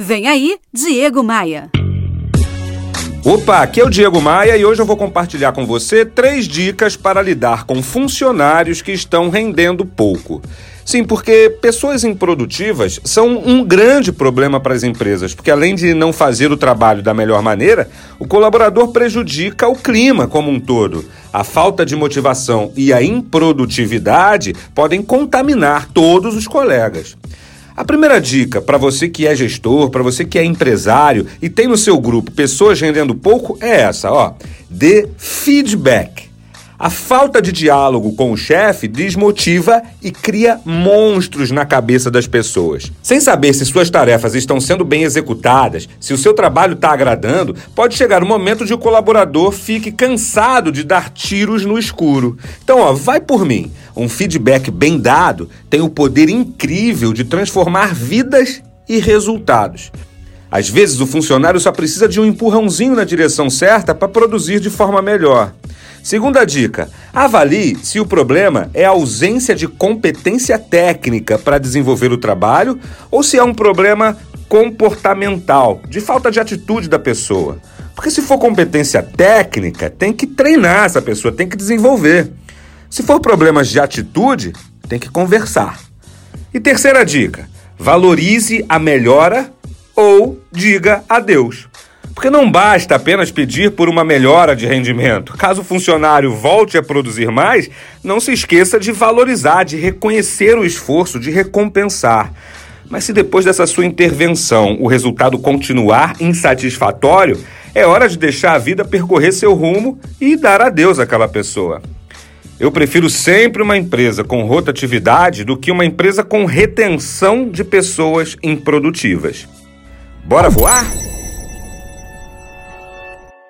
Vem aí, Diego Maia. Opa, aqui é o Diego Maia e hoje eu vou compartilhar com você três dicas para lidar com funcionários que estão rendendo pouco. Sim, porque pessoas improdutivas são um grande problema para as empresas, porque além de não fazer o trabalho da melhor maneira, o colaborador prejudica o clima como um todo. A falta de motivação e a improdutividade podem contaminar todos os colegas. A primeira dica para você que é gestor, para você que é empresário e tem no seu grupo pessoas rendendo pouco é essa, ó. Dê feedback. A falta de diálogo com o chefe desmotiva e cria monstros na cabeça das pessoas. Sem saber se suas tarefas estão sendo bem executadas, se o seu trabalho está agradando, pode chegar o momento de o colaborador fique cansado de dar tiros no escuro. Então, ó, vai por mim. Um feedback bem dado tem o poder incrível de transformar vidas e resultados. Às vezes, o funcionário só precisa de um empurrãozinho na direção certa para produzir de forma melhor. Segunda dica: avalie se o problema é a ausência de competência técnica para desenvolver o trabalho ou se é um problema comportamental, de falta de atitude da pessoa. Porque se for competência técnica, tem que treinar essa pessoa, tem que desenvolver. Se for problemas de atitude, tem que conversar. E terceira dica: valorize a melhora ou diga adeus. Porque não basta apenas pedir por uma melhora de rendimento. Caso o funcionário volte a produzir mais, não se esqueça de valorizar, de reconhecer o esforço, de recompensar. Mas se depois dessa sua intervenção o resultado continuar insatisfatório, é hora de deixar a vida percorrer seu rumo e dar adeus àquela pessoa. Eu prefiro sempre uma empresa com rotatividade do que uma empresa com retenção de pessoas improdutivas. Bora voar?